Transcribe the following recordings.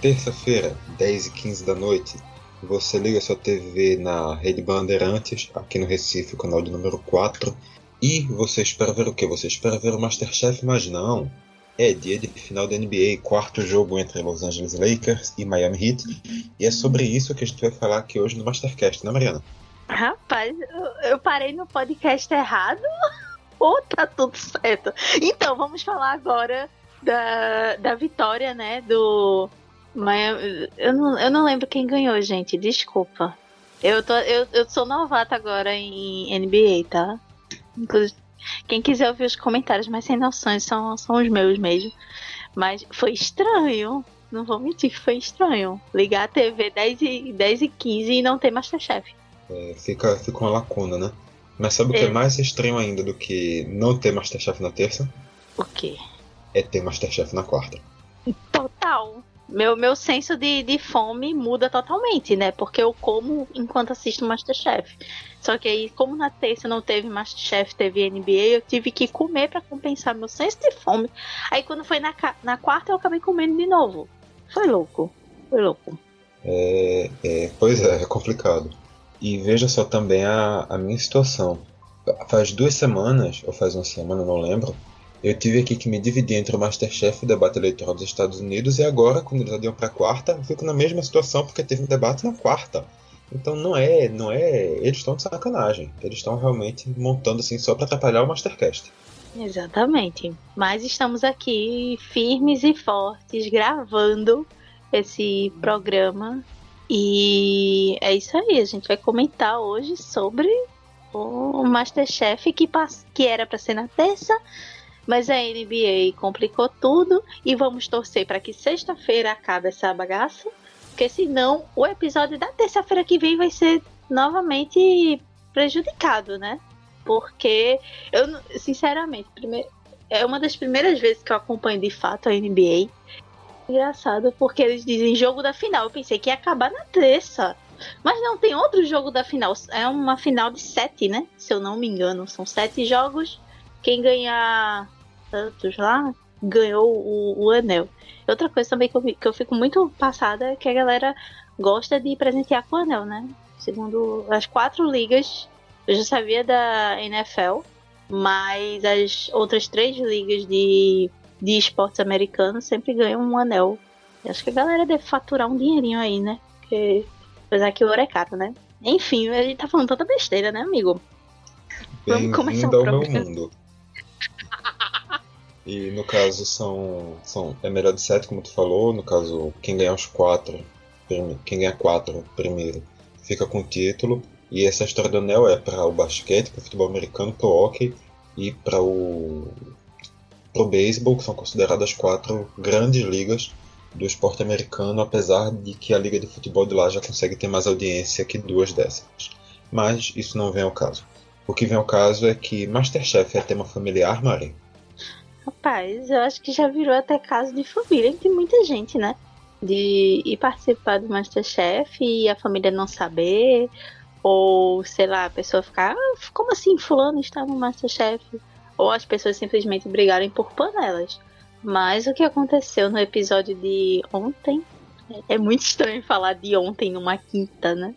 terça-feira, 10 e 15 da noite, você liga sua TV na Rede Bandeirantes, aqui no Recife, canal de número 4, e você espera ver o que? Você espera ver o Masterchef, mas não. É dia de final da NBA, quarto jogo entre Los Angeles Lakers e Miami Heat, e é sobre isso que a gente vai falar aqui hoje no Mastercast, né, Mariana? Rapaz, eu parei no podcast errado ou tá tudo certo? Então, vamos falar agora da, da vitória, né, do Miami. Eu não, eu não lembro quem ganhou, gente, desculpa. Eu, tô, eu, eu sou novata agora em NBA, tá? Inclusive, quem quiser ouvir os comentários mais sem noções são, são os meus mesmo. Mas foi estranho. Não vou mentir que foi estranho. Ligar a TV 10 e, 10 e 15 e não ter Masterchef. É, fica, fica uma lacuna, né? Mas sabe o que é. é mais estranho ainda do que não ter Masterchef na terça? O quê? É ter Masterchef na quarta. Total. Meu, meu senso de, de fome muda totalmente, né? Porque eu como enquanto assisto Masterchef. Só que aí, como na terça não teve Masterchef, teve NBA, eu tive que comer para compensar meu senso de fome. Aí quando foi na, na quarta, eu acabei comendo de novo. Foi louco. Foi louco. É, é, pois é, é complicado. E veja só também a, a minha situação. Faz duas semanas, ou faz uma semana, não lembro, eu tive aqui que me dividir entre o Masterchef e o debate eleitoral dos Estados Unidos, e agora, quando eles adiam para quarta, eu fico na mesma situação porque teve um debate na quarta. Então não é, não é, eles estão de sacanagem. Eles estão realmente montando assim só para atrapalhar o Mastercast. Exatamente. Mas estamos aqui firmes e fortes gravando esse programa e é isso aí, a gente vai comentar hoje sobre o Masterchef que, que era para ser na terça, mas a NBA complicou tudo e vamos torcer para que sexta-feira acabe essa bagaça, porque senão o episódio da terça-feira que vem vai ser novamente prejudicado, né? Porque eu, sinceramente, primeiro, é uma das primeiras vezes que eu acompanho de fato a NBA engraçado porque eles dizem jogo da final. Eu pensei que ia acabar na terça. Mas não, tem outro jogo da final. É uma final de sete, né? Se eu não me engano. São sete jogos. Quem ganhar tantos lá ganhou o, o anel. Outra coisa também que eu, que eu fico muito passada é que a galera gosta de presentear com o anel, né? Segundo as quatro ligas, eu já sabia da NFL, mas as outras três ligas de de esportes americanos sempre ganham um anel. Eu acho que a galera deve faturar um dinheirinho aí, né? Porque apesar que o ouro é caro, né? Enfim, a gente tá falando tanta besteira, né, amigo? Vamos começar o meu mundo. E no caso são, são é melhor de sete, como tu falou. No caso, quem ganhar os quatro, quem ganhar quatro primeiro, fica com o título. E essa história do anel é para o basquete, para o futebol americano, para o hockey e para o para o beisebol, que são consideradas quatro grandes ligas do esporte americano, apesar de que a liga de futebol de lá já consegue ter mais audiência que duas dessas. Mas isso não vem ao caso. O que vem ao caso é que Masterchef é tema familiar, Mari? Rapaz, eu acho que já virou até caso de família entre muita gente, né? De ir participar do Masterchef e a família não saber, ou sei lá, a pessoa ficar, ah, como assim, fulano está no Masterchef? ou as pessoas simplesmente brigarem por panelas. Mas o que aconteceu no episódio de ontem é muito estranho falar de ontem numa quinta, né?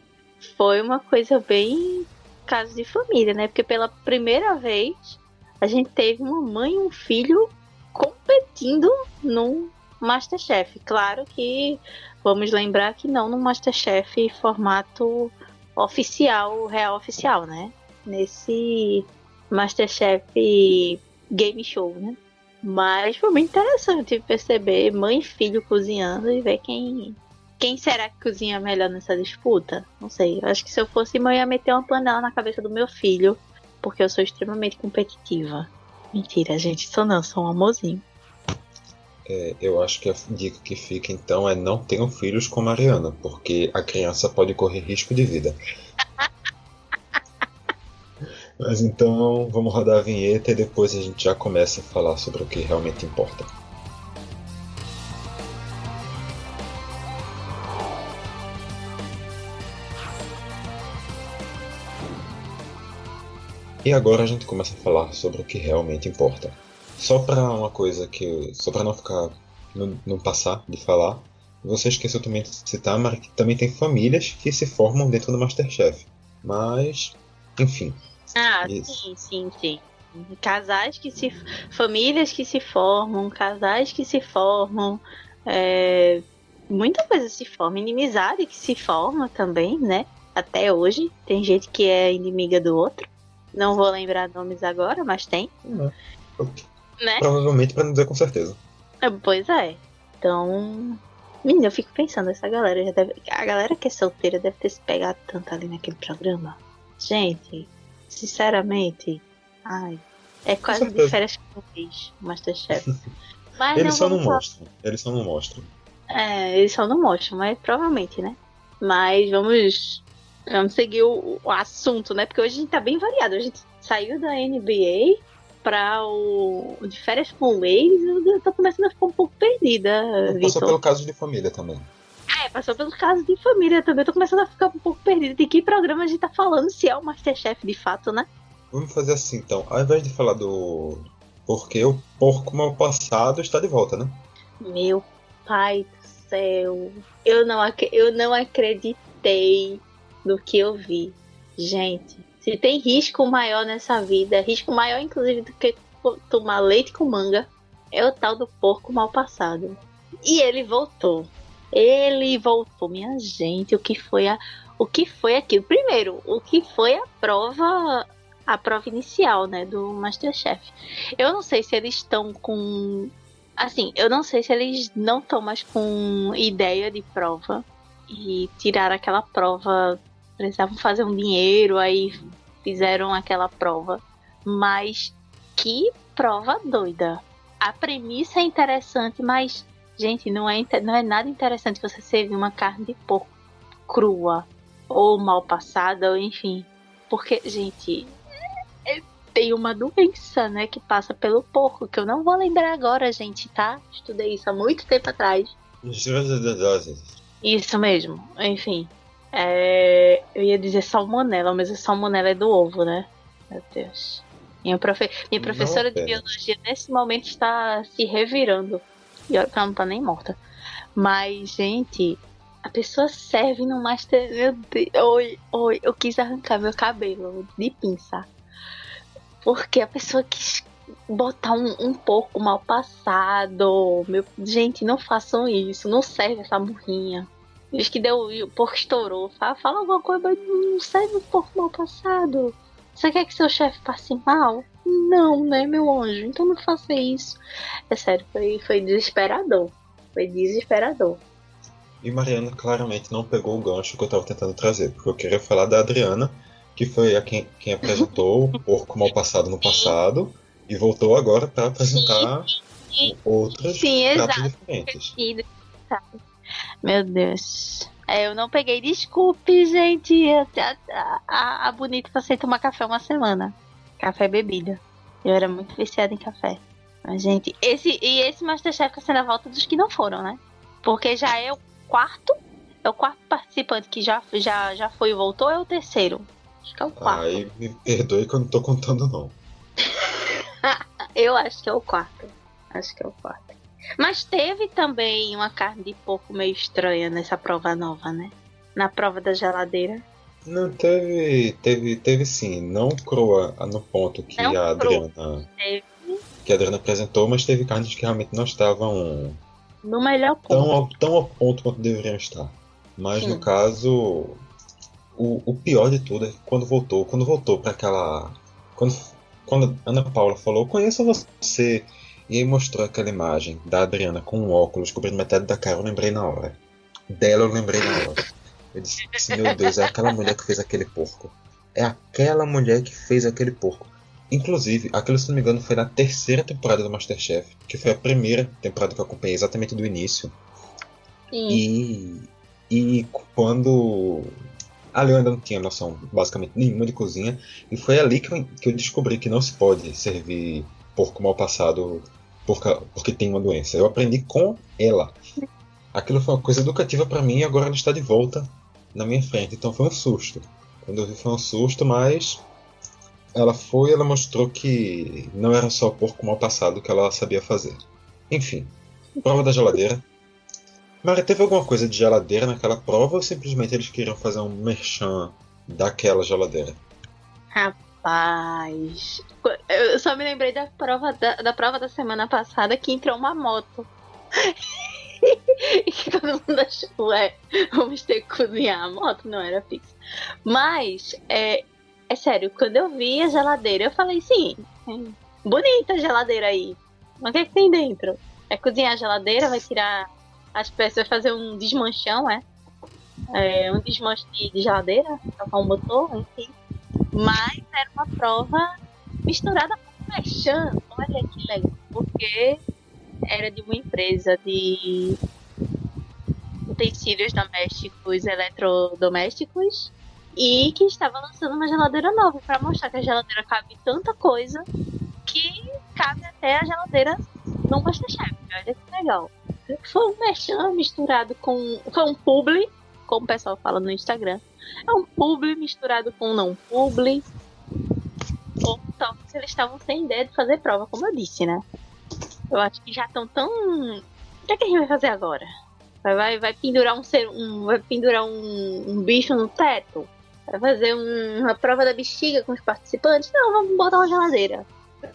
Foi uma coisa bem caso de família, né? Porque pela primeira vez a gente teve uma mãe e um filho competindo no Masterchef. Claro que vamos lembrar que não no Masterchef formato oficial, real oficial, né? Nesse Masterchef Game Show, né? Mas foi muito interessante perceber mãe e filho cozinhando e ver quem quem será que cozinha melhor nessa disputa? Não sei. Eu acho que se eu fosse mãe, eu ia meter uma panela na cabeça do meu filho, porque eu sou extremamente competitiva. Mentira, gente, isso não, sou um amorzinho. É, eu acho que a dica que fica então é não tenham filhos com Mariana, porque a criança pode correr risco de vida. Mas então vamos rodar a vinheta e depois a gente já começa a falar sobre o que realmente importa. E agora a gente começa a falar sobre o que realmente importa. Só para uma coisa que, só para não ficar, não, não passar de falar, Você esqueceu também de citar, mas que também tem famílias que se formam dentro do Masterchef. Mas, enfim. Ah, isso. sim, sim, sim. Casais que se. Famílias que se formam, casais que se formam. É, muita coisa se forma. Inimizade que se forma também, né? Até hoje. Tem gente que é inimiga do outro. Não vou lembrar nomes agora, mas tem. Não. Né? Provavelmente para não dizer com certeza. É, pois é. Então. Menina, eu fico pensando, essa galera já deve. A galera que é solteira deve ter se pegado tanto ali naquele programa. Gente, sinceramente. Ai. É quase de férias com o Masterchef. Mas eles não só não mostram. Eles só não mostram. É, eles só não mostram, mas provavelmente, né? Mas vamos. Vamos seguir o, o assunto, né? Porque hoje a gente tá bem variado. A gente saiu da NBA para o de férias com o ex, eu tô começando a ficar um pouco perdida. Passou pelo caso de família também. É, passou pelo caso de família também. Tô começando a ficar um pouco perdida. De que programa a gente tá falando, se é o Masterchef de fato, né? Vamos fazer assim então. Ao invés de falar do. Porque o porco mal passado está de volta, né? Meu pai do céu. Eu não, eu não acreditei no que eu vi. Gente, se tem risco maior nessa vida, risco maior inclusive do que tomar leite com manga, é o tal do porco mal passado. E ele voltou. Ele voltou, minha gente. O que foi a, o que foi aquilo? Primeiro, o que foi a prova, a prova inicial, né, do MasterChef? Eu não sei se eles estão com, assim, eu não sei se eles não estão mais com ideia de prova e tiraram aquela prova precisavam fazer um dinheiro, aí fizeram aquela prova. Mas que prova doida. A premissa é interessante, mas, gente, não é, não é nada interessante você servir uma carne de porco crua ou mal passada, ou enfim. Porque, gente, é, tem uma doença, né, que passa pelo porco, que eu não vou lembrar agora, gente, tá? Estudei isso há muito tempo atrás. Isso mesmo, enfim. É, eu ia dizer salmonela, mas a salmonela é do ovo, né? Meu Deus. Minha, profe... Minha professora não, de biologia nesse momento está se revirando. E olha que ela não tá nem morta. Mas, gente, a pessoa serve no Master. Meu Deus. Oi, oi, eu quis arrancar meu cabelo de pinça. Porque a pessoa quis botar um, um pouco mal passado. Meu... Gente, não façam isso. Não serve essa burrinha. Diz que deu, o porco estourou. Fala, fala alguma coisa, mas não serve o porco mal passado. Você quer que seu chefe passe mal? Não, né, meu anjo? Então não faça isso. É sério, foi, foi desesperador. Foi desesperador. E Mariana claramente não pegou o gancho que eu tava tentando trazer, porque eu queria falar da Adriana, que foi a quem, quem apresentou o porco mal passado no passado e voltou agora para apresentar Sim. outras Sim, pratos exato. diferentes. Meu Deus. É, eu não peguei. Desculpe, gente. A, a, a Bonita passei tomar café uma semana. Café bebida. Eu era muito viciada em café. Mas, gente, esse, e esse Masterchef tá sendo a volta dos que não foram, né? Porque já é o quarto. É o quarto participante que já, já, já foi e voltou, é o terceiro. Acho que é o quarto. Ai, me perdoe que eu não tô contando, não. eu acho que é o quarto. Acho que é o quarto. Mas teve também uma carne de porco meio estranha nessa prova nova, né? Na prova da geladeira. Não, teve, teve, teve sim, não crua no ponto que não a Adriana. Teve. Que a Adriana apresentou, mas teve carnes que realmente não estavam. No melhor ponto. Tão, tão ao ponto quanto deveriam estar. Mas sim. no caso. O, o pior de tudo é que quando voltou, quando voltou para aquela. Quando, quando a Ana Paula falou, conheço você e aí mostrou aquela imagem da Adriana com um óculos cobrindo metade da cara, eu lembrei na hora. Dela eu lembrei na hora. Eu disse, meu Deus, é aquela mulher que fez aquele porco. É aquela mulher que fez aquele porco. Inclusive, aquilo, se não me engano, foi na terceira temporada do Masterchef, que foi a primeira temporada que eu acompanhei exatamente do início. Sim. E, e quando. Ali eu ainda não tinha noção basicamente nenhuma de cozinha, e foi ali que eu, que eu descobri que não se pode servir porco mal passado porque tem uma doença. Eu aprendi com ela. Aquilo foi uma coisa educativa para mim e agora ela está de volta na minha frente. Então foi um susto. Quando eu vi foi um susto, mas ela foi, ela mostrou que não era só o porco mal passado que ela sabia fazer. Enfim, prova da geladeira. Mari, teve alguma coisa de geladeira naquela prova ou simplesmente eles queriam fazer um merchan daquela geladeira? Rapaz, eu só me lembrei da prova da, da prova da semana passada que entrou uma moto. e que todo mundo achou, ué, vamos ter que cozinhar a moto, não era fixo. Mas, é, é sério, quando eu vi a geladeira, eu falei, sim, é bonita a geladeira aí. Mas o que, é que tem dentro? É cozinhar a geladeira, vai tirar as peças, vai fazer um desmanchão, é? é um desmanche de geladeira, trocar um motor, enfim. Mas era uma prova misturada com mechan. Olha que legal, porque era de uma empresa de utensílios domésticos, eletrodomésticos, e que estava lançando uma geladeira nova para mostrar que a geladeira cabe tanta coisa que cabe até a geladeira no Masterchef. Olha que legal. Foi um mechan misturado com. Foi um publi, como o pessoal fala no Instagram. É um publi misturado com não publi. Ou talvez eles estavam sem ideia de fazer prova, como eu disse, né? Eu acho que já estão tão. O que, é que a gente vai fazer agora? Vai, vai, vai pendurar um ser. Um, vai pendurar um, um bicho no teto? Vai fazer um, uma prova da bexiga com os participantes? Não, vamos botar uma geladeira.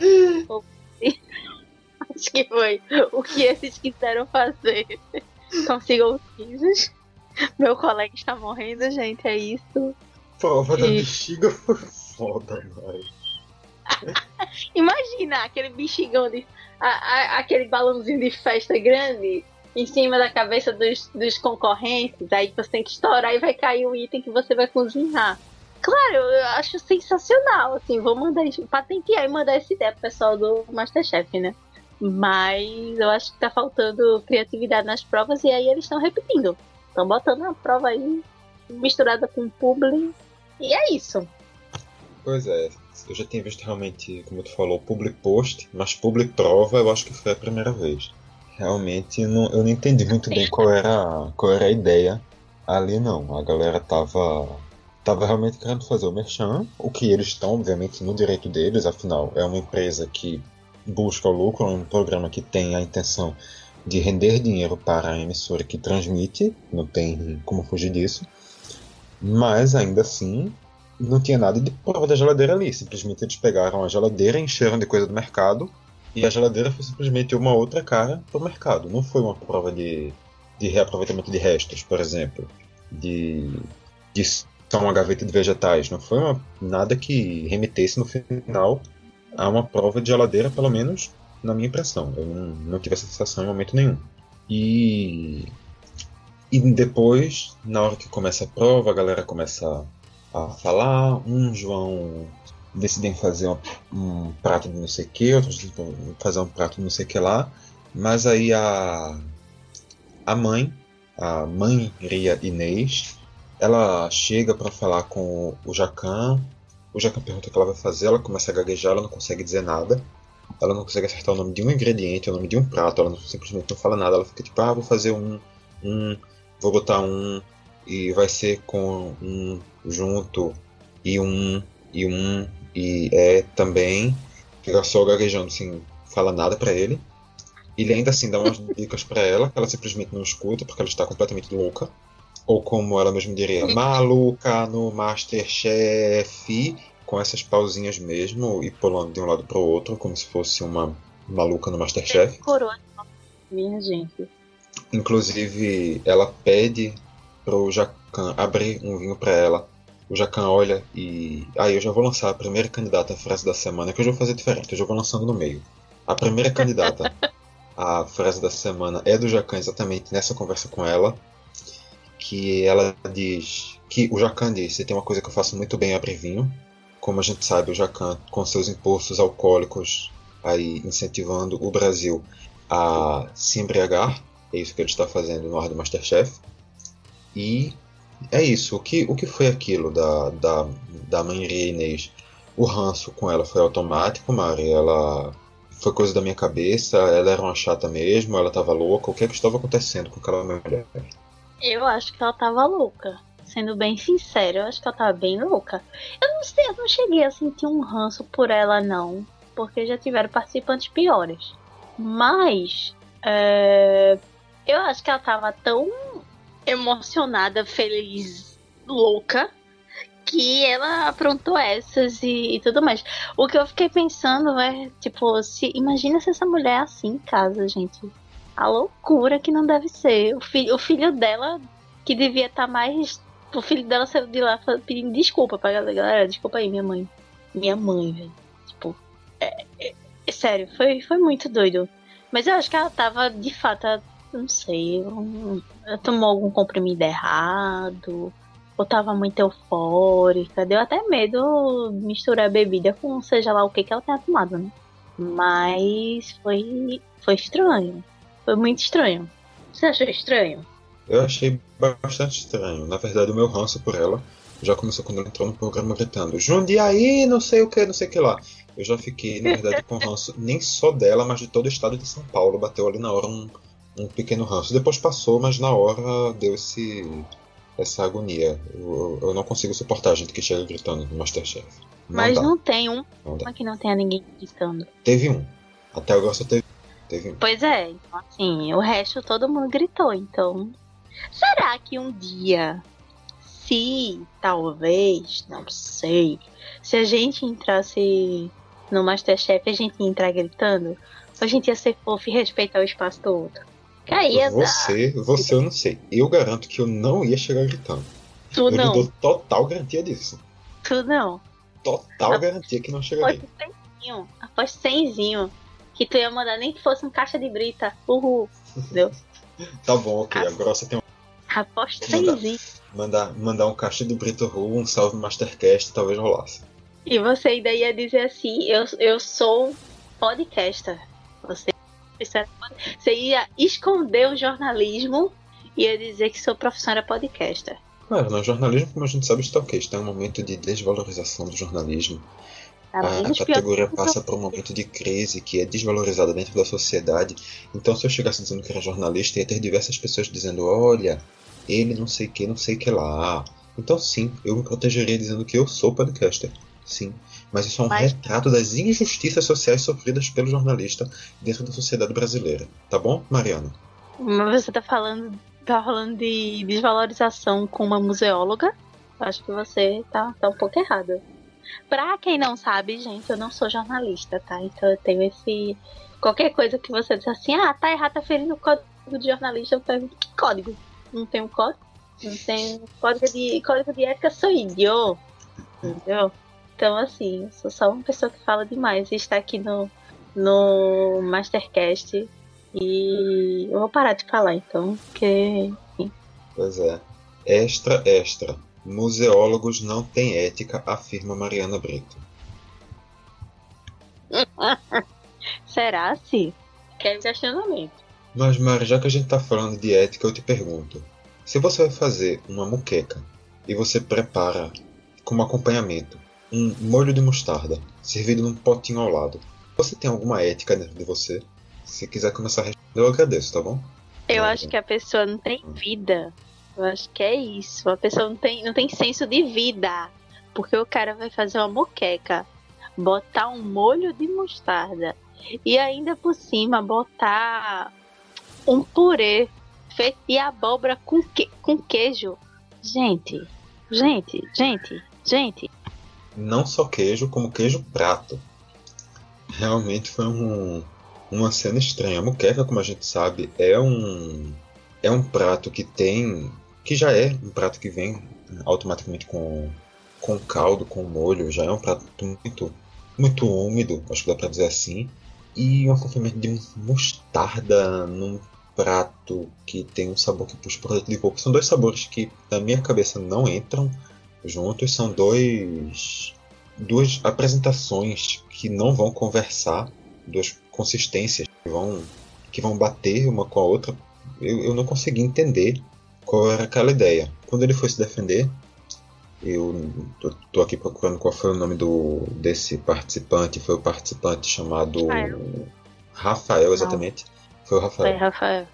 acho que foi o que eles quiseram fazer. Consigam os. Meu colega está morrendo, gente, é isso. Prova e... da bexiga foi foda, mas. Imagina aquele bexigão de. A, a, aquele balãozinho de festa grande em cima da cabeça dos, dos concorrentes, aí você tem que estourar e vai cair o item que você vai cozinhar. Claro, eu acho sensacional, assim, vou mandar patentear e mandar essa ideia pro pessoal do Masterchef, né? Mas eu acho que tá faltando criatividade nas provas e aí eles estão repetindo. Estão botando a prova aí misturada com publi. E é isso. Pois é, eu já tinha visto realmente, como tu falou, public post, mas public prova eu acho que foi a primeira vez. Realmente não, eu não entendi muito bem qual era, qual era a ideia ali não. A galera tava, tava realmente querendo fazer o merchan, o que eles estão, obviamente, no direito deles, afinal, é uma empresa que busca o lucro, é um programa que tem a intenção de render dinheiro para a emissora que transmite, não tem como fugir disso. Mas ainda assim, não tinha nada de prova da geladeira ali. Simplesmente eles pegaram a geladeira, encheram de coisa do mercado e a geladeira foi simplesmente uma outra cara para o mercado. Não foi uma prova de, de reaproveitamento de restos, por exemplo, de, de só uma gaveta de vegetais. Não foi uma, nada que remetesse no final a uma prova de geladeira, pelo menos na minha impressão. Eu não, não tive essa sensação em momento nenhum. E, e depois, na hora que começa a prova, a galera começa a falar. Uns vão decidem fazer um, um prato de não sei o que, outros vão fazer um prato de não sei o que lá. Mas aí a, a mãe, a mãe Ria Inês, ela chega para falar com o Jacan. O Jacan pergunta o que ela vai fazer, ela começa a gaguejar, ela não consegue dizer nada. Ela não consegue acertar o nome de um ingrediente, o nome de um prato, ela não, simplesmente não fala nada. Ela fica tipo, ah, vou fazer um, um, vou botar um, e vai ser com um junto e um e um e é também fica só gaguejando sem fala nada para ele. Ele ainda assim dá umas dicas para ela que ela simplesmente não escuta porque ela está completamente louca. Ou como ela mesma diria, maluca no Masterchef, com essas pausinhas mesmo e pulando de um lado para o outro, como se fosse uma maluca no Masterchef. Coroa, minha gente. Inclusive, ela pede pro Jacan abrir um vinho para ela. O Jacan olha e. Aí ah, eu já vou lançar a primeira candidata à frase da semana, que eu já vou fazer diferente, eu já vou lançando no meio. A primeira candidata à frase da semana é do Jacan exatamente nessa conversa com ela. Que ela diz. Que o Jacan disse: tem uma coisa que eu faço muito bem, abrir vinho. Como a gente sabe, o Jacan, com seus impostos alcoólicos, aí incentivando o Brasil a se embriagar. É isso que ele está fazendo no ar do Masterchef. E é isso. O que, o que foi aquilo da, da, da mãe Inês? O ranço com ela foi automático, Mari? Ela foi coisa da minha cabeça? Ela era uma chata mesmo? Ela estava louca? O que é que estava acontecendo com aquela mulher? Eu acho que ela estava louca. Sendo bem sincero, eu acho que ela estava bem louca. Eu não sei, eu não cheguei a sentir um ranço por ela, não. Porque já tiveram participantes piores. Mas. É Eu acho que ela tava tão emocionada, feliz, louca, que ela aprontou essas e, e, tudo mais. O que eu fiquei pensando é, tipo, se imagina se essa mulher é assim em casa, gente. A loucura que não deve ser. O, fi o filho dela, que devia estar tá mais. O filho dela saiu de lá pedindo desculpa pra galera. Galera, desculpa aí, minha mãe. Minha mãe, velho. Tipo, é, é, é, sério, foi, foi muito doido. Mas eu acho que ela tava, de fato, não sei, ela tomou algum comprimido errado ou tava muito eufórica. Deu até medo misturar bebida com seja lá o que que ela tenha tomado, né? Mas foi, foi estranho. Foi muito estranho. Você achou estranho? Eu achei bastante estranho. Na verdade, o meu ranço por ela já começou quando ela entrou no programa gritando Jundiaí, não sei o que, não sei o que lá. Eu já fiquei, na verdade, com ranço nem só dela, mas de todo o estado de São Paulo. Bateu ali na hora um, um pequeno ranço. Depois passou, mas na hora deu esse essa agonia. Eu, eu não consigo suportar a gente que chega gritando no Masterchef. Não Mas dá. não tem um não que não tenha ninguém gritando. Teve um. Até agora só teve, teve um. Pois é, então assim, o resto todo mundo gritou, então. Será que um dia, se talvez, não sei, se a gente entrasse no Masterchef, a gente ia entrar gritando? Ou a gente ia ser fofo e respeitar o espaço do outro? Caía você, da... você eu não sei. Eu garanto que eu não ia chegar gritando. Tu eu não. dou total garantia disso. Tu não. Total garantia que não chegaria. Após após cenzinho, que tu ia mandar nem que fosse um caixa de brita. Uhul. Entendeu? tá bom, ok. A... Agora você tem um. Após cenzinho. Mandar, mandar um caixa de brita uhul, um salve Mastercast, talvez rolasse. E você ainda ia dizer assim, eu, eu sou podcaster. Você você ia esconder o jornalismo e ia dizer que sua profissão era podcaster. Claro, no jornalismo, como a gente sabe, está ok. Está um momento de desvalorização do jornalismo. Tá a, a categoria passa por um momento de crise que é desvalorizada dentro da sociedade. Então, se eu chegasse dizendo que era jornalista, ia ter diversas pessoas dizendo: olha, ele não sei que, não sei que lá. Então, sim, eu me protegeria dizendo que eu sou podcaster. Sim, mas isso é um mas... retrato das injustiças sociais sofridas pelo jornalista dentro da sociedade brasileira. Tá bom, Mariana? Mas você tá falando, tá falando de desvalorização com uma museóloga? Acho que você tá, tá um pouco errado. Pra quem não sabe, gente, eu não sou jornalista, tá? Então eu tenho esse. Qualquer coisa que você diz assim, ah, tá errado, tá ferindo o código de jornalista, eu pergunto, que código? Não tem um código? Não tem código de, código de ética, sou idiota. Entendeu? Então, assim, sou só uma pessoa que fala demais e está aqui no, no Mastercast. E eu vou parar de falar, então, porque. Enfim. Pois é. Extra, extra. Museólogos não têm ética, afirma Mariana Brito. Será se? Quer questionamento. Mas, Mari, já que a gente tá falando de ética, eu te pergunto: se você vai fazer uma muqueca e você prepara como acompanhamento um molho de mostarda, servido num potinho ao lado. Você tem alguma ética dentro de você? Se quiser começar a responder, eu agradeço, tá bom? Eu acho que a pessoa não tem vida. Eu acho que é isso. A pessoa não tem, não tem senso de vida. Porque o cara vai fazer uma moqueca, botar um molho de mostarda e ainda por cima botar um purê feito de abóbora com, que, com queijo. Gente, gente, gente, gente, não só queijo, como queijo prato. Realmente foi um, uma cena estranha. A muqueca, como a gente sabe, é um é um prato que tem que já é um prato que vem automaticamente com com caldo, com molho, já é um prato muito muito úmido, acho que dá para dizer assim, e um acompanhamento de mostarda num prato que tem um sabor que puxa por de coco. São dois sabores que na minha cabeça não entram juntos são dois duas apresentações que não vão conversar, duas consistências que vão que vão bater uma com a outra. Eu, eu não consegui entender qual era aquela ideia. Quando ele foi se defender, eu tô, tô, aqui procurando qual foi o nome do desse participante. Foi o participante chamado Rafael, Rafael exatamente. Foi o Rafael. Foi Rafael.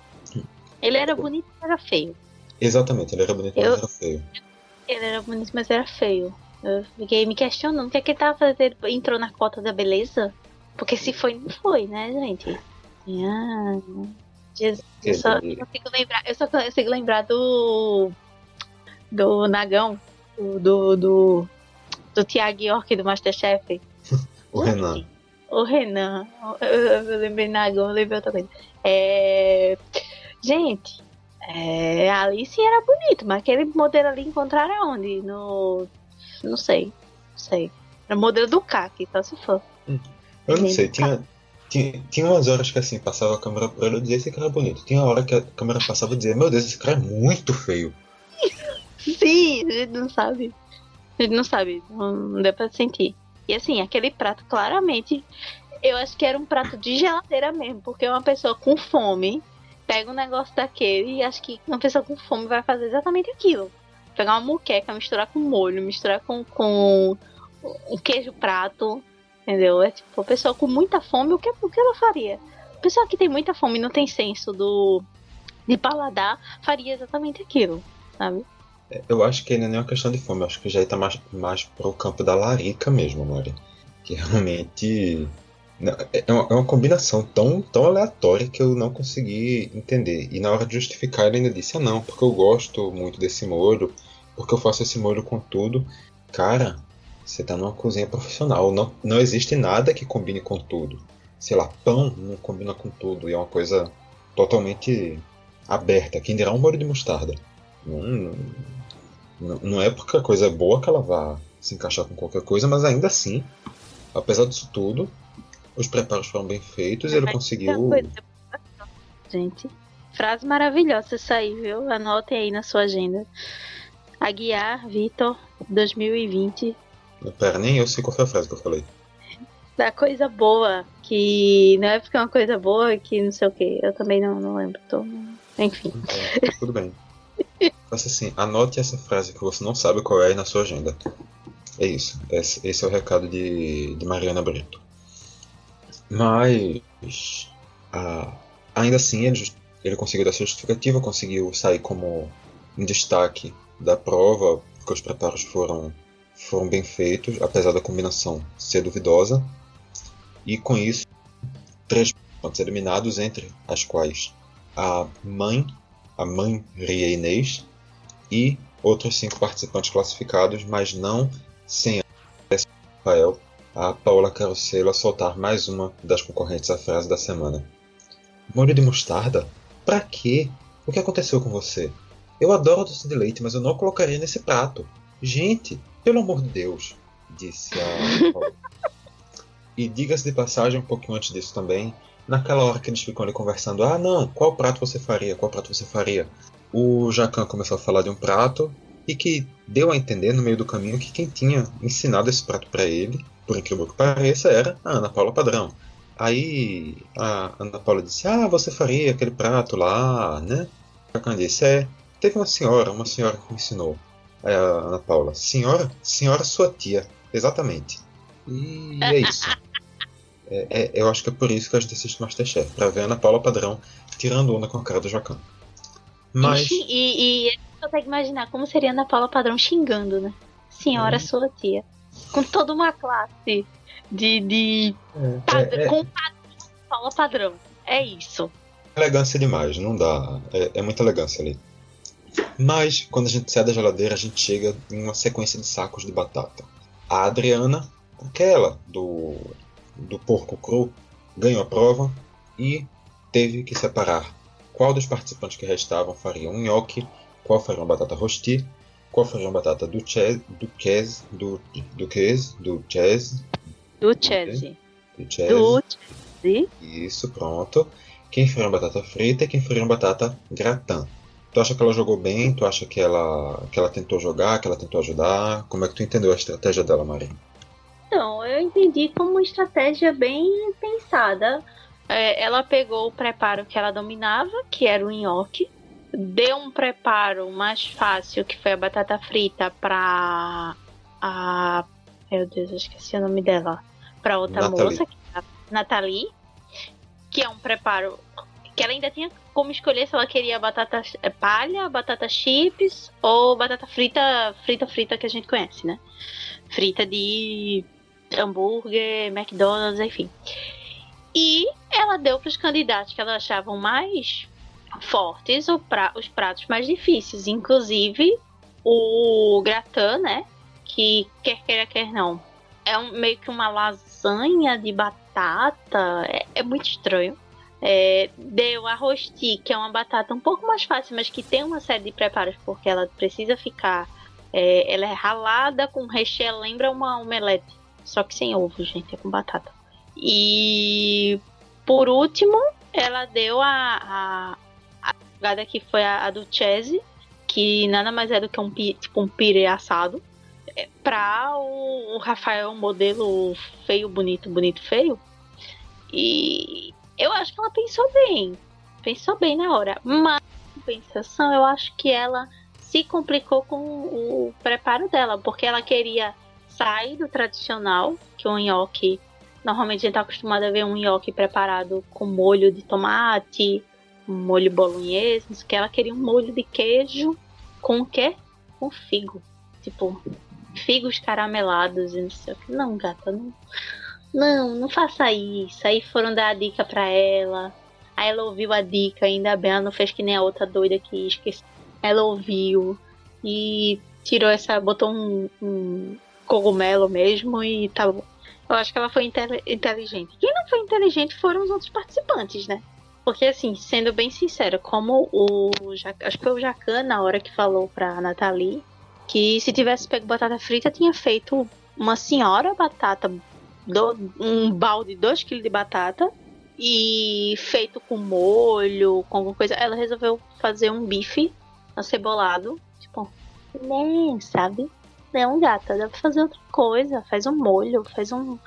Ele era bonito, mas era feio. Exatamente, ele era bonito, mas era feio. Ele era bonito, mas era feio. Eu fiquei me questionando o que é que ele tava fazendo. Ele entrou na cota da beleza? Porque se foi, não foi, né, gente? Ah, Jesus, eu só consigo lembrar, eu só consigo lembrar do do Nagão, do do, do, do Tiago York do Masterchef. o Renan. O Renan. Eu, eu lembrei Nagão, eu lembrei outra coisa. É... Gente, é, ali sim era bonito, mas aquele modelo ali encontraram onde? No. Não sei. Não sei. Era o modelo do CAC, só se for. Hum. Eu não sei, tinha, tinha, tinha umas horas que assim, passava a câmera por ele e dizia esse cara é bonito. Tinha hora que a câmera passava e dizia, meu Deus, esse cara é muito feio. Sim, a gente não sabe. A gente não sabe, não, não deu pra sentir. E assim, aquele prato claramente, eu acho que era um prato de geladeira mesmo, porque uma pessoa com fome pega um negócio daquele e acho que uma pessoa com fome vai fazer exatamente aquilo. Pegar uma muqueca, misturar com molho, misturar com, com um queijo prato, entendeu? É tipo, a pessoa com muita fome, o que, o que ela faria? A pessoa que tem muita fome e não tem senso do de paladar, faria exatamente aquilo, sabe? Eu acho que ainda nem é uma questão de fome, acho que já está mais, mais pro campo da larica mesmo, Mari. Que realmente é, é uma, é uma, combinação tão, tão aleatória que eu não consegui entender. E na hora de justificar, ele ainda disse: Ah, não, porque eu gosto muito desse molho, porque eu faço esse molho com tudo. Cara, você tá numa cozinha profissional. Não, não existe nada que combine com tudo. Sei lá, pão não combina com tudo. E é uma coisa totalmente aberta. Quem dirá um molho de mostarda? Não, não, não é porque a coisa é boa que ela vá se encaixar com qualquer coisa, mas ainda assim, apesar disso tudo, os preparos foram bem feitos e ele conseguiu. Gente, frase maravilhosa essa aí, viu? Anotem aí na sua agenda. Aguiar Vitor 2020. Pera, nem eu sei qual foi a frase que eu falei. Da coisa boa, que não é porque é uma coisa boa que não sei o que. Eu também não, não lembro. Tô... Enfim. Então, tudo bem. Faça assim, anote essa frase que você não sabe qual é na sua agenda. É isso. Esse, esse é o recado de, de Mariana Brito. Mas ah, ainda assim ele, ele conseguiu dar sua justificativa, conseguiu sair como um destaque da prova, porque os preparos foram, foram bem feitos, apesar da combinação ser duvidosa. E com isso, três pontos eliminados, entre as quais a mãe, a mãe Ria Inês, e outros cinco participantes classificados, mas não sem Rafael a Paula Carosella soltar mais uma das concorrentes à frase da semana. Molho de mostarda? Pra quê? O que aconteceu com você? Eu adoro doce de leite, mas eu não colocaria nesse prato. Gente, pelo amor de Deus, disse a Paula. E diga-se de passagem, um pouquinho antes disso também, naquela hora que eles ficam ali conversando, ah não, qual prato você faria? Qual prato você faria? O Jacan começou a falar de um prato e que deu a entender no meio do caminho que quem tinha ensinado esse prato para ele por incrível que pareça, era a Ana Paula Padrão. Aí a Ana Paula disse: Ah, você faria aquele prato lá, né? A Cacã disse: É, teve uma senhora, uma senhora que me ensinou. Aí a Ana Paula: Senhora? Senhora, sua tia. Exatamente. E é isso. é, é, eu acho que é por isso que a gente assiste Masterchef pra ver a Ana Paula Padrão tirando onda com a cara do Jacan. Mas. E, e, e consegue imaginar como seria a Ana Paula Padrão xingando, né? Senhora, hum. sua tia com toda uma classe de. de é, padrão, é, é, com padrão, padrão. É isso. Elegância demais, não dá. É, é muita elegância ali. Mas, quando a gente sai da geladeira, a gente chega em uma sequência de sacos de batata. A Adriana, aquela do, do porco cru, ganhou a prova e teve que separar qual dos participantes que restavam faria um nhoque, qual faria uma batata rosti qual foi a batata do Chess, do Kes, do do Kes, do Chess, do Chess, do Chess, do Chess. Isso, pronto. Quem foi a batata frita e quem foi a batata gratin. Tu acha que ela jogou bem? Tu acha que ela, que ela tentou jogar, que ela tentou ajudar? Como é que tu entendeu a estratégia dela, Maria? Então, eu entendi como uma estratégia bem pensada. É, ela pegou o preparo que ela dominava, que era o nhoque, deu um preparo mais fácil, que foi a batata frita, pra a. Meu Deus, eu esqueci o nome dela. Pra outra Nathalie. moça, que é a Nathalie, que é um preparo que ela ainda tinha como escolher se ela queria batata é, palha, batata chips ou batata frita, frita, frita que a gente conhece, né? Frita de hambúrguer, McDonald's, enfim. E ela deu para os candidatos que ela achavam mais fortes os pratos mais difíceis, inclusive o gratin, né? Que quer queira, quer não. É um, meio que uma lasanha de batata. É, é muito estranho. É, deu a rosti, que é uma batata um pouco mais fácil, mas que tem uma série de preparos, porque ela precisa ficar. É, ela é ralada com recheio, lembra uma omelete. Só que sem ovo, gente, é com batata. E por último, ela deu a, a, a jogada que foi a, a do Chese, que nada mais é do que um, tipo, um pire assado. É, pra o, o Rafael, modelo feio, bonito, bonito, feio. E eu acho que ela pensou bem. Pensou bem na hora. Mas, em compensação, eu acho que ela se complicou com o preparo dela, porque ela queria sair do tradicional, que o nhoque. Normalmente a gente tá acostumado a ver um nhoque preparado com molho de tomate, molho bolonhesa, que ela queria um molho de queijo com o quê? Com figo. Tipo, figos caramelados e não sei o que. Não, gata, não. Não, não faça isso. Aí foram dar a dica pra ela. Aí ela ouviu a dica, ainda bem, ela não fez que nem a outra doida que esqueceu. Ela ouviu e tirou essa. botou um, um cogumelo mesmo e tá bom. Eu acho que ela foi inteligente. Quem não foi inteligente foram os outros participantes, né? Porque, assim, sendo bem sincera, como o. Acho que foi o Jacan na hora que falou pra Nathalie que se tivesse pego batata frita, tinha feito uma senhora batata, do, um balde de 2 kg de batata e feito com molho, com alguma coisa. Ela resolveu fazer um bife acebolado, tipo, nem, sabe? Não, gata, dá pra fazer outra coisa. Faz um molho, faz um.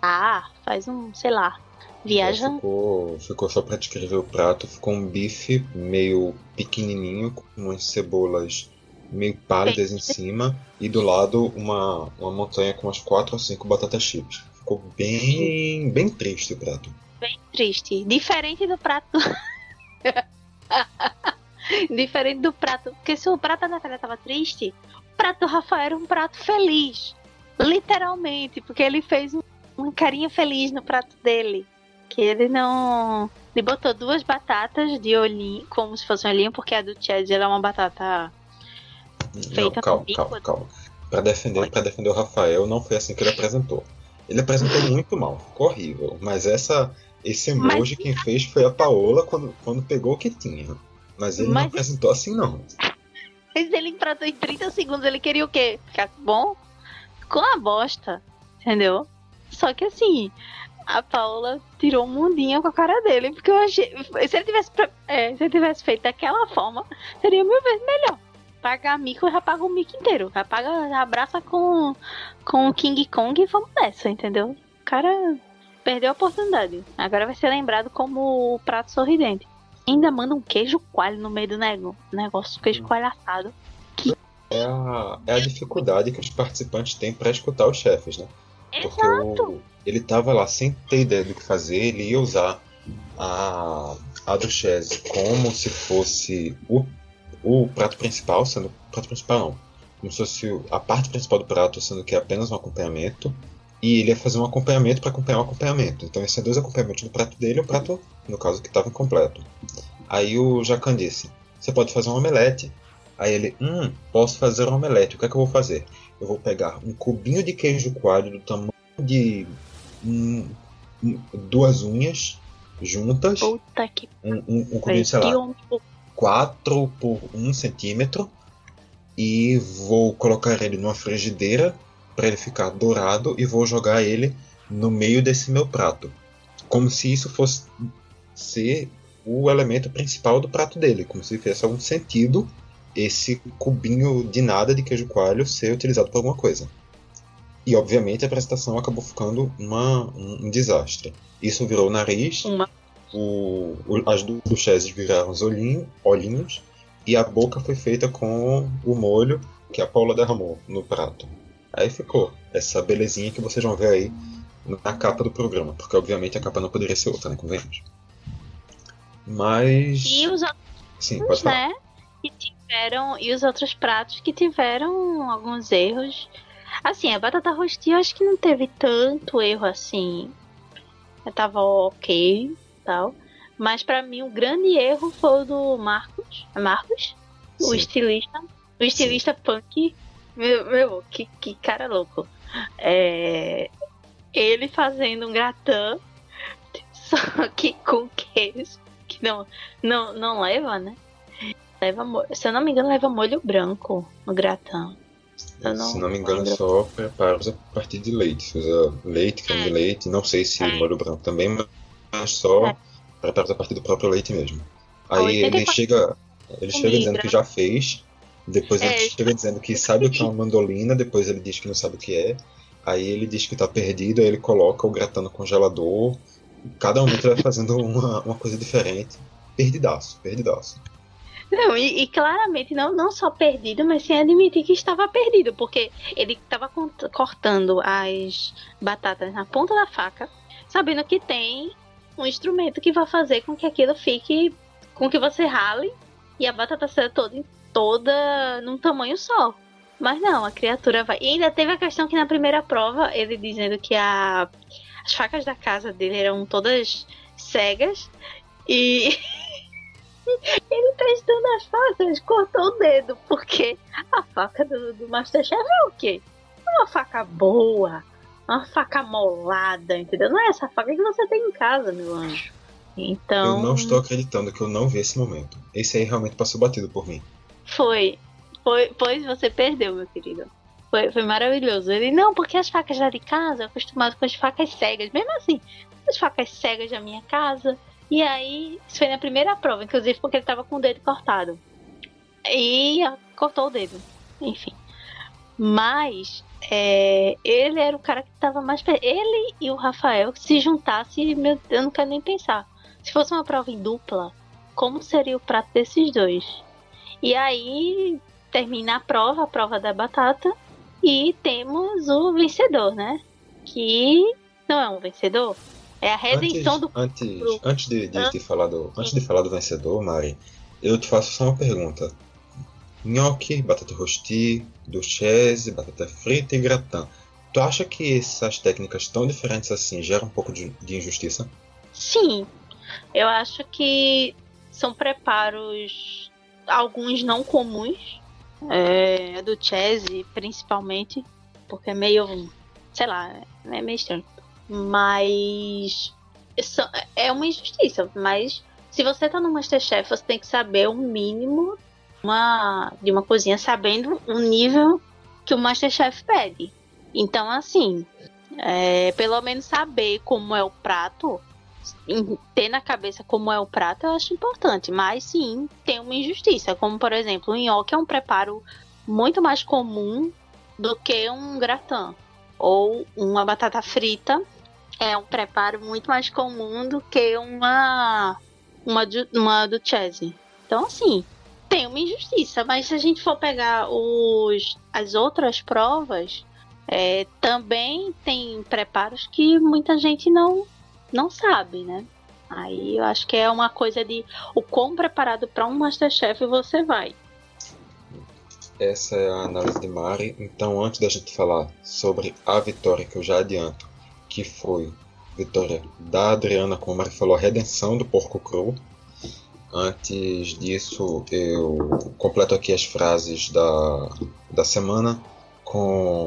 Ah, faz um, sei lá, Viaja. Ficou, ficou só pra descrever o prato, ficou um bife meio pequenininho, com umas cebolas meio pálidas em cima, e do lado uma, uma montanha com umas 4 ou 5 batatas chips. Ficou bem, bem triste o prato. Bem triste. Diferente do prato. Diferente do prato. Porque se o prato da Natália tava triste, prato do Rafael era um prato feliz. Literalmente, porque ele fez um, um carinha feliz no prato dele que ele não. Ele botou duas batatas de olhinho, como se fosse um olhinho, porque a do Chad é uma batata feita não, calma, calma, calma. Pra defender, pra defender o Rafael, não foi assim que ele apresentou. Ele apresentou muito mal, ficou horrível. Mas essa, esse emoji mas... quem fez foi a Paola quando, quando pegou o que tinha. Mas ele mas... não apresentou assim, não. Mas ele empratou em 30 segundos, ele queria o quê? Ficar bom? Com a bosta, entendeu? Só que assim, a Paula tirou um mundinho com a cara dele, porque eu achei. Se ele tivesse, é, se ele tivesse feito daquela forma, seria mil vezes melhor. Pagar mico, já paga o mico inteiro. Já paga, abraça com, com o King Kong e vamos nessa, entendeu? O cara perdeu a oportunidade. Agora vai ser lembrado como o prato sorridente. Ainda manda um queijo coalho no meio do negócio, queijo coalho assado. Que... É, a, é a dificuldade que os participantes têm para escutar os chefes, né? Porque. O, ele tava lá sem ter ideia do que fazer, ele ia usar a, a duchesse como se fosse o, o prato principal, sendo. Prato principal não. Como se fosse a parte principal do prato, sendo que é apenas um acompanhamento. E ele ia fazer um acompanhamento para acompanhar o um acompanhamento. Então, esses dois acompanhamentos no prato dele e o prato, no caso, que estava incompleto. Aí o Jacan disse: Você pode fazer um omelete. Aí ele: Hum, posso fazer um omelete. O que é que eu vou fazer? Eu vou pegar um cubinho de queijo coalho do tamanho de um, duas unhas juntas. Puta que um, um, um cubinho, sei lá, 4 por 1 centímetro. E vou colocar ele numa frigideira para ele ficar dourado e vou jogar ele no meio desse meu prato. Como se isso fosse ser o elemento principal do prato dele, como se fizesse algum sentido esse cubinho de nada de queijo coalho ser utilizado para alguma coisa. E obviamente a apresentação acabou ficando uma, um, um desastre. Isso virou o nariz, uma. o, o, as duchesses viraram os olhinho, olhinhos, e a boca foi feita com o molho que a Paula derramou no prato. Aí ficou essa belezinha que vocês vão ver aí na capa do programa, porque obviamente a capa não poderia ser outra, né? Convenhamos. Mas. E os outros, Sim, pode falar. né? Que tiveram. E os outros pratos que tiveram alguns erros Assim, a batata rosti eu acho que não teve tanto erro assim. Eu tava ok tal. Mas para mim o grande erro foi o do Marcos. Marcos? Sim. O estilista. O estilista Sim. punk. Meu, meu que, que cara louco. É, ele fazendo um gratin, só que com queijo, que não, não, não leva, né? Leva, se eu não me engano, leva molho branco no gratin. Não se não me engano, é só preparos a partir de leite. Você usa leite, creme é. de leite, não sei se é. molho branco também, mas só é. preparos a partir do próprio leite mesmo. Aí ele chega, ele chega dizendo que já fez, depois ele é. chega dizendo que sabe o que é uma mandolina, depois ele diz que não sabe o que é, aí ele diz que tá perdido, aí ele coloca o gratão no congelador, cada um vai fazendo uma, uma coisa diferente. Perdidaço, perdidaço. Não, e, e, claramente não, não só perdido, mas sem admitir que estava perdido, porque ele estava cortando as batatas na ponta da faca, sabendo que tem um instrumento que vai fazer com que aquilo fique. com que você rale e a batata seja toda, toda num tamanho só. Mas não, a criatura vai. E ainda teve a questão que na primeira prova, ele dizendo que a, as facas da casa dele eram todas cegas e. Ele testando as facas, cortou o dedo, porque a faca do, do Masterchef é o quê? É uma faca boa, uma faca molada, entendeu? Não é essa faca que você tem em casa, meu anjo. Então. Eu não estou acreditando que eu não vi esse momento. Esse aí realmente passou batido por mim. Foi. Foi, pois você perdeu, meu querido. Foi, foi maravilhoso. Ele, não, porque as facas lá de casa, acostumado com as facas cegas. Mesmo assim, as facas cegas da minha casa e aí, isso foi na primeira prova, inclusive porque ele tava com o dedo cortado. E cortou o dedo. Enfim. Mas é, ele era o cara que tava mais perto. Ele e o Rafael se juntasse, meu, eu não quero nem pensar. Se fosse uma prova em dupla, como seria o prato desses dois? E aí termina a prova, a prova da batata, e temos o vencedor, né? Que não é um vencedor, é a redenção antes, do. Antes, antes de, de, de falar do, antes de falar do vencedor, Mari, eu te faço só uma pergunta. Nhoque, batata rosti, duchesse, batata frita e gratin. Tu acha que essas técnicas tão diferentes assim geram um pouco de, de injustiça? Sim. Eu acho que são preparos, alguns não comuns. É, do Chese, principalmente, porque é meio, sei lá, é meio estranho. Mas é uma injustiça. Mas se você tá no Masterchef, você tem que saber o mínimo uma, de uma cozinha, sabendo o nível que o Masterchef pede. Então, assim, é, pelo menos saber como é o prato, ter na cabeça como é o prato, eu acho importante. Mas sim, tem uma injustiça. Como, por exemplo, o nhoque é um preparo muito mais comum do que um gratin. Ou uma batata frita é um preparo muito mais comum do que uma uma, uma do Chese. Então, assim, tem uma injustiça, mas se a gente for pegar os, as outras provas, é, também tem preparos que muita gente não, não sabe, né? Aí eu acho que é uma coisa de o quão preparado para um Masterchef você vai. Essa é a análise de Mari. Então, antes da gente falar sobre a vitória, que eu já adianto, que foi vitória da Adriana, como a Mari falou, a redenção do porco cru. Antes disso, eu completo aqui as frases da, da semana com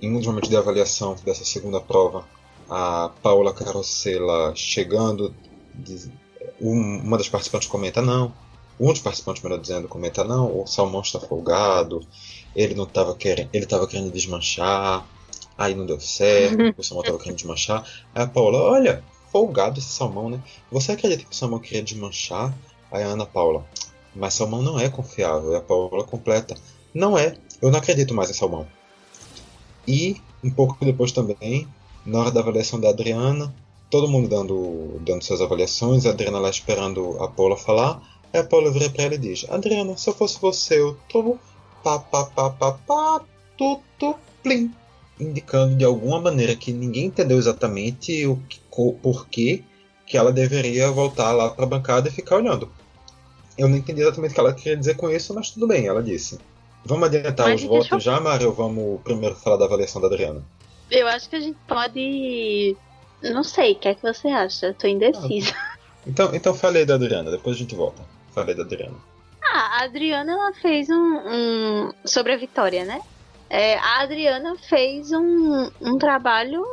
em um dos momentos de avaliação dessa segunda prova, a Paula Carosella chegando, uma das participantes comenta não, um dos participantes, melhor dizendo, comenta não, o salmão está folgado, ele não estava querendo, ele estava querendo desmanchar, aí não deu certo, o salmão estava querendo desmanchar. Aí a Paula, olha, folgado esse salmão, né? Você acredita que o salmão queria desmanchar? Aí a Ana Paula, mas salmão não é confiável. E a Paula completa, não é, eu não acredito mais em salmão. E um pouco depois também, na hora da avaliação da Adriana, todo mundo dando, dando suas avaliações, a Adriana lá esperando a Paula falar. Aí a Paula vira pra ela e diz: Adriana, se eu fosse você, eu tô pá pá pá pá pá, tu, tu, plim indicando de alguma maneira que ninguém entendeu exatamente o que, porquê que ela deveria voltar lá para a bancada e ficar olhando. Eu não entendi exatamente o que ela queria dizer com isso, mas tudo bem, ela disse. Vamos adiantar mas os votos eu... já, Mário, vamos primeiro falar da avaliação da Adriana? Eu acho que a gente pode. Não sei, o que é que você acha? Eu tô indecisa. Então, então falei da Adriana, depois a gente volta. Falei da Adriana. Ah, a Adriana ela fez um, um sobre a Vitória, né? É, a Adriana fez um, um trabalho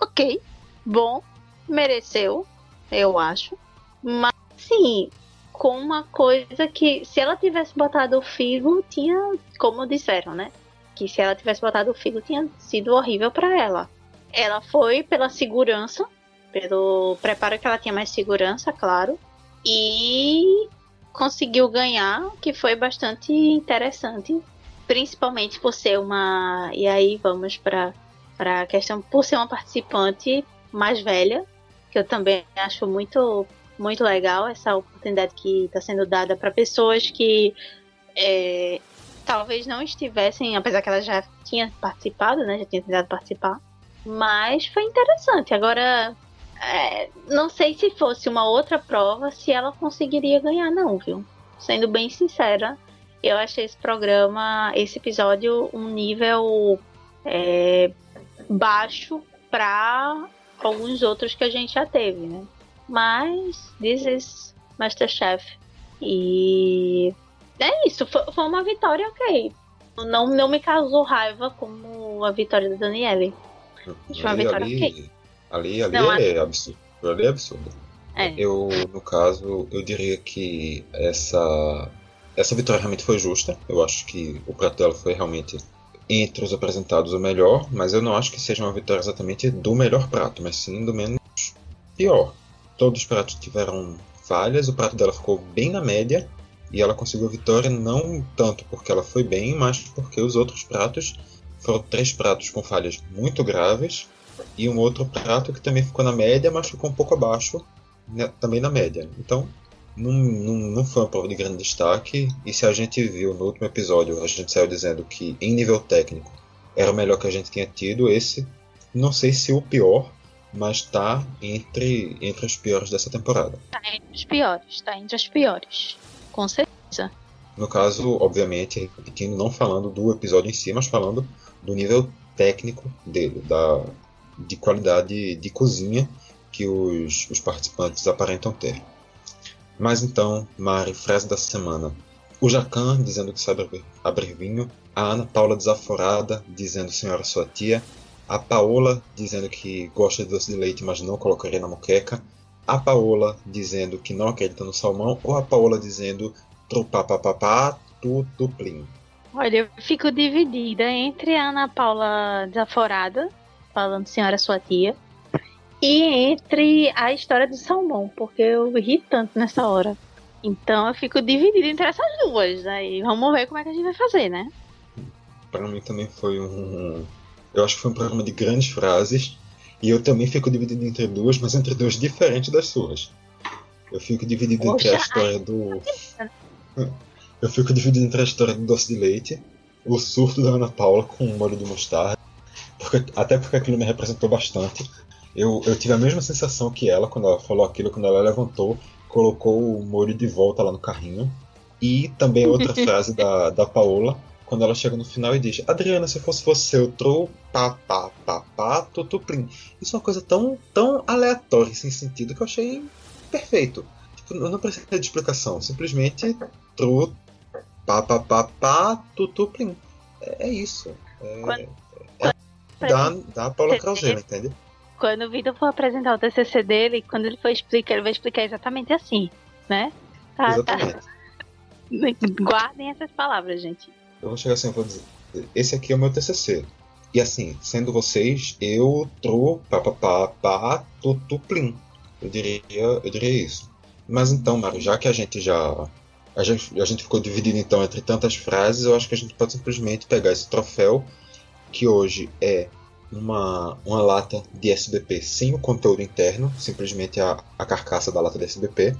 ok, bom, mereceu, eu acho. Mas, sim, com uma coisa que, se ela tivesse botado o Figo, tinha, como disseram, né? Que se ela tivesse botado o Figo, tinha sido horrível para ela. Ela foi pela segurança, pelo preparo que ela tinha mais segurança, claro, e conseguiu ganhar, que foi bastante interessante, principalmente por ser uma. E aí vamos para a questão, por ser uma participante mais velha, que eu também acho muito, muito legal essa oportunidade que está sendo dada para pessoas que é, talvez não estivessem, apesar que ela já tinha participado, né, já tinha tentado participar, mas foi interessante. Agora, é, não sei se fosse uma outra prova se ela conseguiria ganhar, não, viu? Sendo bem sincera, eu achei esse programa, esse episódio, um nível é, baixo para alguns outros que a gente já teve, né? Mas this is Masterchef. E é isso, foi, foi uma vitória ok. Não, não me causou raiva como a vitória da Daniele. Foi uma vitória ali, ok. Ali, ali não, é a... absurdo. Ali é absurdo. É. Eu, no caso, eu diria que essa essa vitória realmente foi justa. Eu acho que o prato dela foi realmente entre os apresentados o melhor, mas eu não acho que seja uma vitória exatamente do melhor prato, mas sim do menos pior. Todos os pratos tiveram falhas, o prato dela ficou bem na média e ela conseguiu a vitória não tanto porque ela foi bem, mas porque os outros pratos foram três pratos com falhas muito graves e um outro prato que também ficou na média, mas ficou um pouco abaixo, né, também na média. Então, não, não, não foi uma prova de grande destaque. E se a gente viu no último episódio, a gente saiu dizendo que em nível técnico era o melhor que a gente tinha tido, esse não sei se o pior, mas está entre, entre os piores dessa temporada. Está entre os piores, está entre os piores, com certeza. No caso, obviamente, repetindo, não falando do episódio em si, mas falando do nível técnico dele, da, de qualidade de cozinha que os, os participantes aparentam ter. Mas então, Mari, frase da semana. O Jacan dizendo que sabe abrir vinho. A Ana Paula desaforada dizendo senhora sua tia. A Paola dizendo que gosta de doce de leite, mas não colocaria na moqueca. A Paola dizendo que não acredita no salmão. Ou a Paola dizendo trupapapapá, tutuplim. Olha, eu fico dividida entre a Ana Paula desaforada, falando senhora sua tia, e entre a história do salmão, porque eu ri tanto nessa hora. Então eu fico dividida entre essas duas. Aí vamos ver como é que a gente vai fazer, né? Para mim também foi um. Eu acho que foi um programa de grandes frases. E eu também fico dividido entre duas, mas entre duas diferentes das suas. Eu fico dividido Poxa, entre a história do. Eu fico dividido entre a história do doce de leite, o surto da Ana Paula com o molho de mostarda. Porque, até porque aquilo me representou bastante. Eu, eu tive a mesma sensação que ela quando ela falou aquilo, quando ela levantou, colocou o molho de volta lá no carrinho. E também outra frase da, da Paola, quando ela chega no final e diz: Adriana, se fosse você, eu trou pá pá pá pá tutuplim. Isso é uma coisa tão, tão aleatória, sem sentido, que eu achei perfeito. Tipo, eu não preciso de explicação, simplesmente trou pá pá pá pá tutuplim. É, é isso. É, quando, é, da, da Paula Krausena, entende? quando o Vitor for apresentar o TCC dele, quando ele for explicar, ele vai explicar exatamente assim, né? Tá, tá. exatamente. Tá. Guardem essas palavras, gente. Eu vou chegar assim, eu vou dizer, esse aqui é o meu TCC. E assim, sendo vocês, eu tro papapá tutuplim. Eu diria, eu diria isso. Mas então, Mário, já que a gente já a gente, a gente ficou dividido então entre tantas frases, eu acho que a gente pode simplesmente pegar esse troféu que hoje é uma, uma lata de SBP sem o conteúdo interno, simplesmente a, a carcaça da lata de SBP,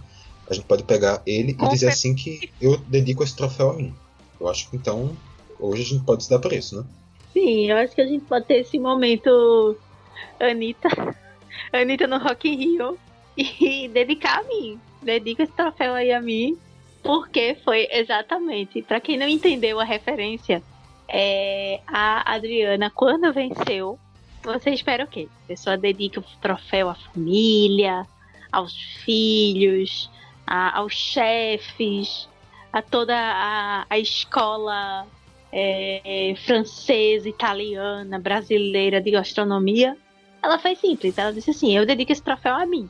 a gente pode pegar ele e dizer assim que eu dedico esse troféu a mim. Eu acho que então hoje a gente pode se dar por isso, né? Sim, eu acho que a gente pode ter esse momento Anitta, Anitta no Rock in Rio e dedicar a mim. Dedico esse troféu aí a mim, porque foi exatamente, para quem não entendeu a referência, é, a Adriana, quando venceu, você espera o quê? A pessoa dedica o troféu à família, aos filhos, a, aos chefes, a toda a, a escola é, francesa, italiana, brasileira de gastronomia. Ela foi simples, ela disse assim: eu dedico esse troféu a mim.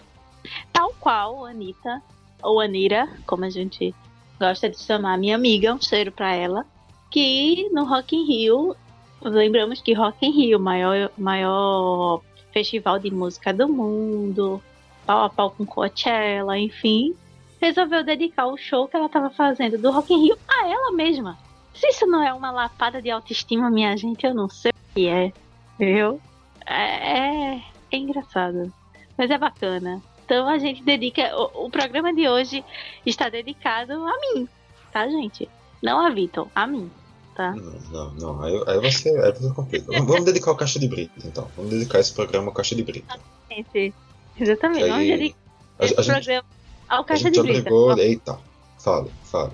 Tal qual Anitta, ou Anira, como a gente gosta de chamar, minha amiga, um cheiro para ela, que no Rock in Rio, lembramos que Rock in Rio, maior, maior festival de música do mundo, pau a pau com Coachella, enfim, resolveu dedicar o show que ela estava fazendo do Rock in Rio a ela mesma. Se isso não é uma lapada de autoestima, minha gente, eu não sei o que é, viu? É, é, é engraçado, mas é bacana. Então a gente dedica. O, o, programa de hoje está dedicado a mim, tá, gente? Não a Vitor, a mim. Tá? Não, não, não. Aí, aí você, aí você complica. Vamos dedicar ao Caixa de Brita, então. Vamos dedicar esse programa ao Caixa de Brita. Exatamente. Exatamente. Vamos dedicar a, esse a programa gente, ao Caixa de Brita. Obrigou... Eita, fale, fale.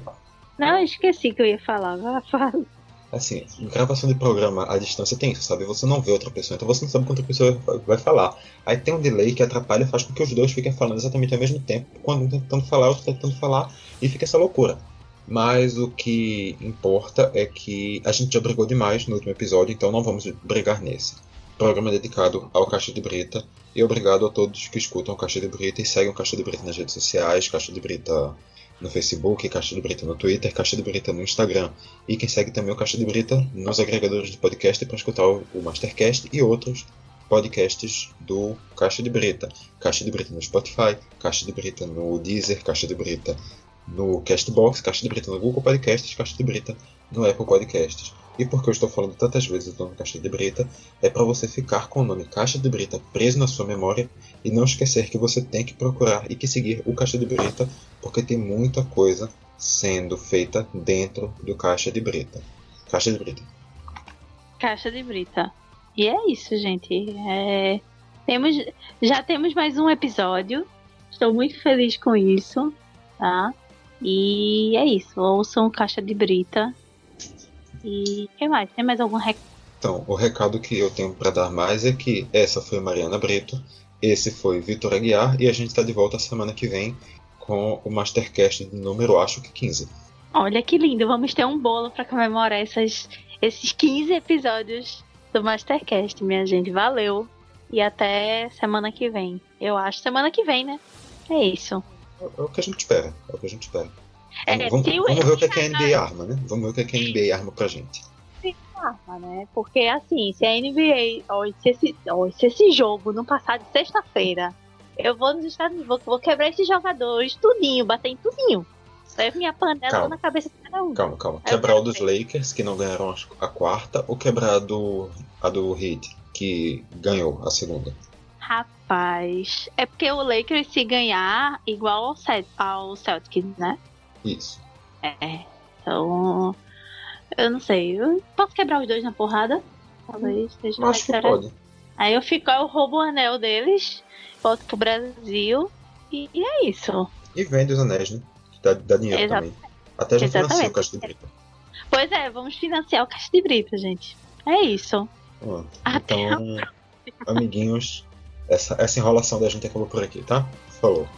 Não, eu esqueci que eu ia falar. Vai, fala. Assim, gravação de programa à distância tem isso, sabe? Você não vê outra pessoa, então você não sabe quanto a pessoa vai falar. Aí tem um delay que atrapalha faz com que os dois fiquem falando exatamente ao mesmo tempo, quando um tentando falar, outro tentando falar, e fica essa loucura. Mas o que importa é que a gente já brigou demais no último episódio, então não vamos brigar nesse. Programa dedicado ao Caixa de Brita. E obrigado a todos que escutam Caixa de Brita e seguem Caixa de Brita nas redes sociais, Caixa de Brita no Facebook, Caixa de Brita no Twitter, Caixa de Brita no Instagram. E quem segue também o Caixa de Brita nos agregadores de podcast para escutar o Mastercast e outros podcasts do Caixa de Brita. Caixa de Brita no Spotify, Caixa de Brita no Deezer, Caixa de Brita no Castbox, Caixa de Brita no Google Podcasts, Caixa de Brita no Apple Podcasts. E porque eu estou falando tantas vezes do nome Caixa de Brita, é para você ficar com o nome Caixa de Brita preso na sua memória e não esquecer que você tem que procurar e que seguir o Caixa de Brita, porque tem muita coisa sendo feita dentro do Caixa de Brita. Caixa de Brita. Caixa de Brita. E é isso, gente. É... Temos, já temos mais um episódio. Estou muito feliz com isso, tá? E é isso. Ouçam Caixa de Brita. E que mais? Tem mais algum recado? Então, o recado que eu tenho para dar mais é que essa foi Mariana Brito, esse foi Vitor Aguiar e a gente está de volta semana que vem com o Mastercast número, acho que 15. Olha que lindo, vamos ter um bolo para comemorar essas, esses 15 episódios do Mastercast, minha gente. Valeu! E até semana que vem. Eu acho semana que vem, né? É isso. É, é o que a gente espera. É o que a gente espera. É, vamos, vamos, vamos ver o que, é que a NBA arma, né? Vamos ver o que, é que a NBA arma pra gente. Arma, né? Porque assim, se a NBA, ou se esse, ou se esse jogo não passar de sexta-feira, eu vou nos Estados Unidos, vou, quebrar esses jogadores tudinho, bater em tudinho. Levo minha panela calma. na cabeça de cada um. Calma, calma. Quebrar o dos Lakers, que não ganharam a quarta, ou quebrar a do, a do Heat, que ganhou a segunda? Rapaz, é porque o Lakers se ganhar igual ao, Celt ao Celtics, né? Isso. É. Então. Eu não sei. Eu posso quebrar os dois na porrada? Talvez seja Acho que pode. Aí eu fico, eu roubo o anel deles, volto pro Brasil e, e é isso. E vende os anéis, né? Que dá, dá dinheiro Exatamente. também. Até a gente financia o Caixa de Brita. Pois é, vamos financiar o Caixa de Brita, gente. É isso. então, amiguinhos, essa, essa enrolação da gente acabou por aqui, tá? Falou.